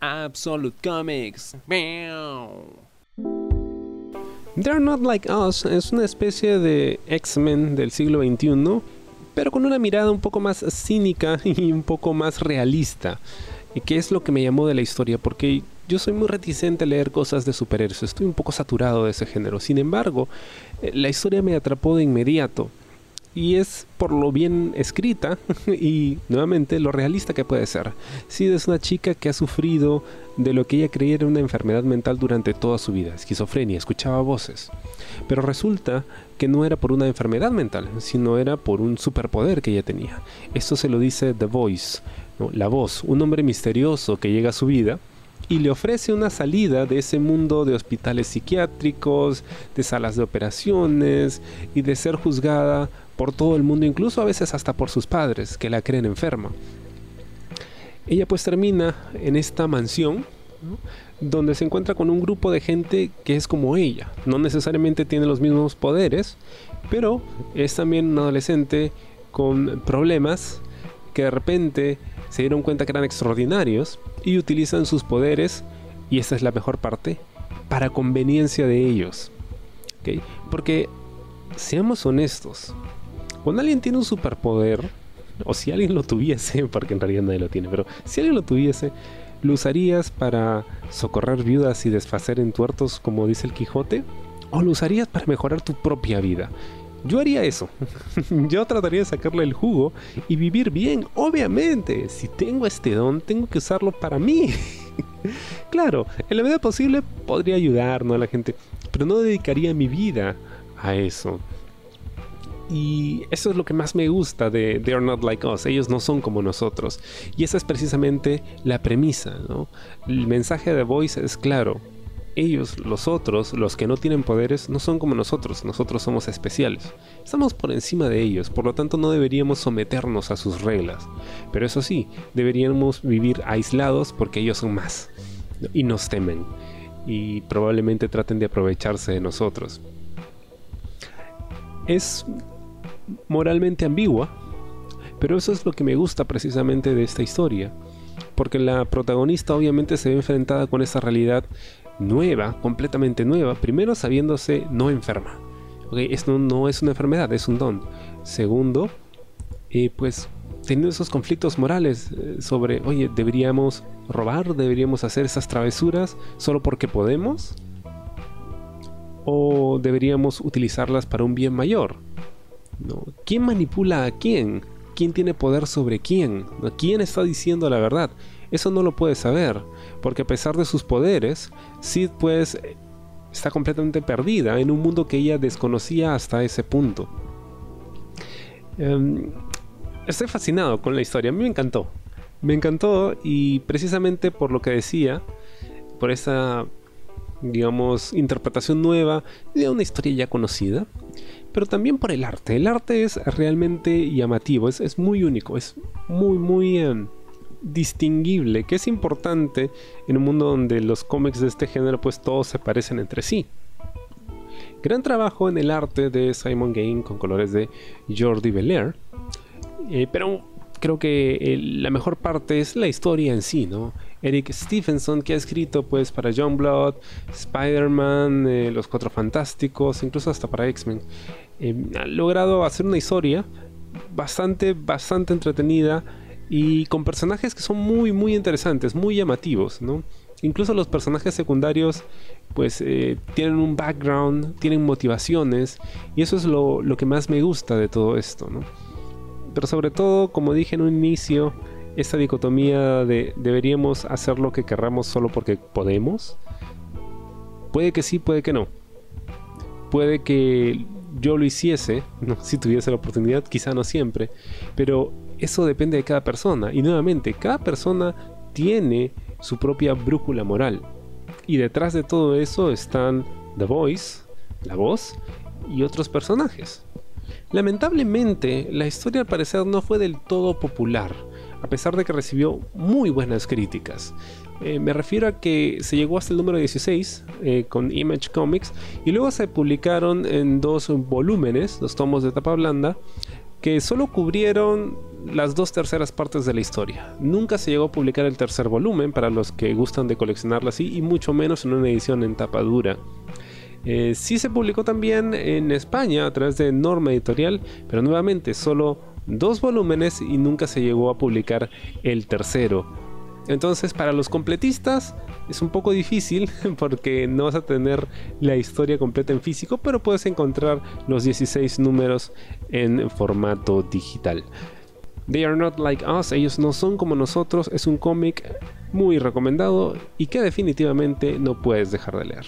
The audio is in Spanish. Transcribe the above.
Absolute Comics. They're Not Like Us es una especie de X-Men del siglo XXI, pero con una mirada un poco más cínica y un poco más realista. ¿Y qué es lo que me llamó de la historia? Porque yo soy muy reticente a leer cosas de superhéroes, estoy un poco saturado de ese género. Sin embargo, eh, la historia me atrapó de inmediato y es por lo bien escrita y nuevamente lo realista que puede ser. Si es una chica que ha sufrido de lo que ella creía era una enfermedad mental durante toda su vida, esquizofrenia, escuchaba voces. Pero resulta que no era por una enfermedad mental, sino era por un superpoder que ella tenía. Esto se lo dice The Voice, la voz, un hombre misterioso que llega a su vida y le ofrece una salida de ese mundo de hospitales psiquiátricos, de salas de operaciones y de ser juzgada por todo el mundo, incluso a veces hasta por sus padres, que la creen enferma. Ella pues termina en esta mansión, donde se encuentra con un grupo de gente que es como ella. No necesariamente tiene los mismos poderes, pero es también un adolescente con problemas que de repente se dieron cuenta que eran extraordinarios y utilizan sus poderes, y esta es la mejor parte, para conveniencia de ellos. Porque, seamos honestos, cuando alguien tiene un superpoder, o si alguien lo tuviese, porque en realidad nadie lo tiene, pero si alguien lo tuviese, ¿lo usarías para socorrer viudas y desfacer entuertos, como dice el Quijote? ¿O lo usarías para mejorar tu propia vida? Yo haría eso. Yo trataría de sacarle el jugo y vivir bien. Obviamente, si tengo este don, tengo que usarlo para mí. claro, en la medida posible podría ayudar a la gente, pero no dedicaría mi vida a eso. Y eso es lo que más me gusta de They Are Not Like Us. Ellos no son como nosotros. Y esa es precisamente la premisa. El mensaje de Voice es claro ellos, los otros, los que no tienen poderes, no son como nosotros, nosotros somos especiales. Estamos por encima de ellos, por lo tanto no deberíamos someternos a sus reglas. Pero eso sí, deberíamos vivir aislados porque ellos son más y nos temen y probablemente traten de aprovecharse de nosotros. Es moralmente ambigua, pero eso es lo que me gusta precisamente de esta historia porque la protagonista obviamente se ve enfrentada con esa realidad nueva, completamente nueva, primero sabiéndose no enferma. Esto no es una enfermedad, es un don. Segundo, eh, pues teniendo esos conflictos morales eh, sobre, oye, deberíamos robar, deberíamos hacer esas travesuras solo porque podemos, o deberíamos utilizarlas para un bien mayor. ¿No? ¿Quién manipula a quién? ¿Quién tiene poder sobre quién? ¿Quién está diciendo la verdad? Eso no lo puede saber, porque a pesar de sus poderes, Sid pues está completamente perdida en un mundo que ella desconocía hasta ese punto. Em, estoy fascinado con la historia, a mí me encantó. Me encantó y precisamente por lo que decía, por esa, digamos, interpretación nueva de una historia ya conocida, pero también por el arte. El arte es realmente llamativo, es, es muy único, es muy, muy... Em, distinguible, que es importante en un mundo donde los cómics de este género pues todos se parecen entre sí. Gran trabajo en el arte de Simon Gain con colores de Jordi Belair, eh, pero creo que la mejor parte es la historia en sí, ¿no? Eric Stephenson que ha escrito pues para John Blood, Spider-Man, eh, Los Cuatro Fantásticos, incluso hasta para X-Men, ha logrado hacer una historia bastante, bastante entretenida y con personajes que son muy muy interesantes, muy llamativos, ¿no? Incluso los personajes secundarios pues eh, tienen un background, tienen motivaciones y eso es lo, que más me gusta de todo esto, ¿no? Pero sobre todo, como dije en un inicio, esta dicotomía de deberíamos hacer lo que querramos solo porque podemos. Puede que sí, puede que no. Puede que yo lo hiciese, si tuviese la oportunidad, quizá no siempre, pero eso depende de cada persona. Y nuevamente, cada persona tiene su propia brújula moral. Y detrás de todo eso están The Voice, la voz, y otros personajes. Lamentablemente, la historia al parecer no fue del todo popular, a pesar de que recibió muy buenas críticas. Eh, me refiero a que se llegó hasta el número 16 eh, con Image Comics y luego se publicaron en dos volúmenes, dos tomos de tapa blanda, que solo cubrieron las dos terceras partes de la historia. Nunca se llegó a publicar el tercer volumen para los que gustan de coleccionarlo así y mucho menos en una edición en tapa dura. Eh, sí se publicó también en España a través de Norma Editorial, pero nuevamente solo dos volúmenes y nunca se llegó a publicar el tercero. Entonces para los completistas es un poco difícil porque no vas a tener la historia completa en físico, pero puedes encontrar los 16 números en formato digital. They Are Not Like Us, ellos no son como nosotros, es un cómic muy recomendado y que definitivamente no puedes dejar de leer.